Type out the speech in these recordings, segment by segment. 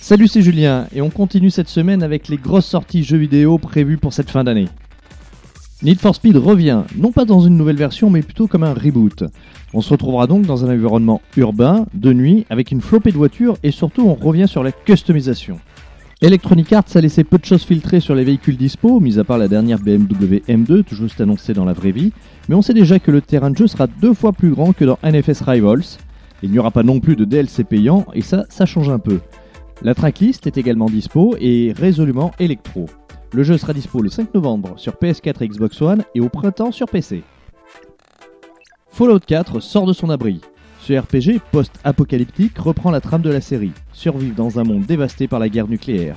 Salut, c'est Julien et on continue cette semaine avec les grosses sorties jeux vidéo prévues pour cette fin d'année. Need for Speed revient, non pas dans une nouvelle version mais plutôt comme un reboot. On se retrouvera donc dans un environnement urbain, de nuit, avec une flopée de voitures et surtout on revient sur la customisation. Electronic Arts a laissé peu de choses filtrées sur les véhicules dispo, mis à part la dernière BMW M2, tout juste annoncée dans la vraie vie, mais on sait déjà que le terrain de jeu sera deux fois plus grand que dans NFS Rivals. Il n'y aura pas non plus de DLC payant, et ça, ça change un peu. La tracklist est également dispo et résolument électro. Le jeu sera dispo le 5 novembre sur PS4 et Xbox One et au printemps sur PC. Fallout 4 sort de son abri. Ce RPG post-apocalyptique reprend la trame de la série, survivre dans un monde dévasté par la guerre nucléaire.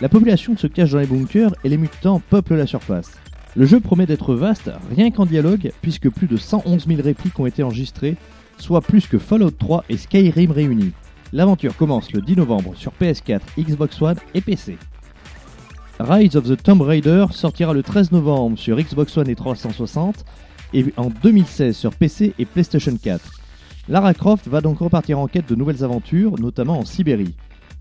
La population se cache dans les bunkers et les mutants peuplent la surface. Le jeu promet d'être vaste rien qu'en dialogue, puisque plus de 111 000 répliques ont été enregistrées, soit plus que Fallout 3 et Skyrim réunis. L'aventure commence le 10 novembre sur PS4, Xbox One et PC. Rise of the Tomb Raider sortira le 13 novembre sur Xbox One et 360 et en 2016 sur PC et PlayStation 4. Lara Croft va donc repartir en quête de nouvelles aventures, notamment en Sibérie.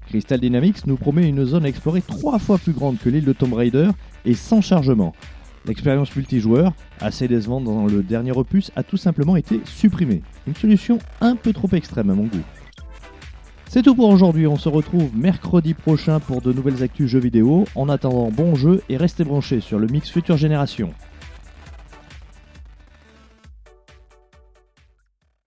Crystal Dynamics nous promet une zone à explorer trois fois plus grande que l'île de Tomb Raider et sans chargement. L'expérience multijoueur, assez décevante dans le dernier opus, a tout simplement été supprimée. Une solution un peu trop extrême à mon goût. C'est tout pour aujourd'hui, on se retrouve mercredi prochain pour de nouvelles actus jeux vidéo. En attendant, bon jeu et restez branchés sur le mix Future Génération.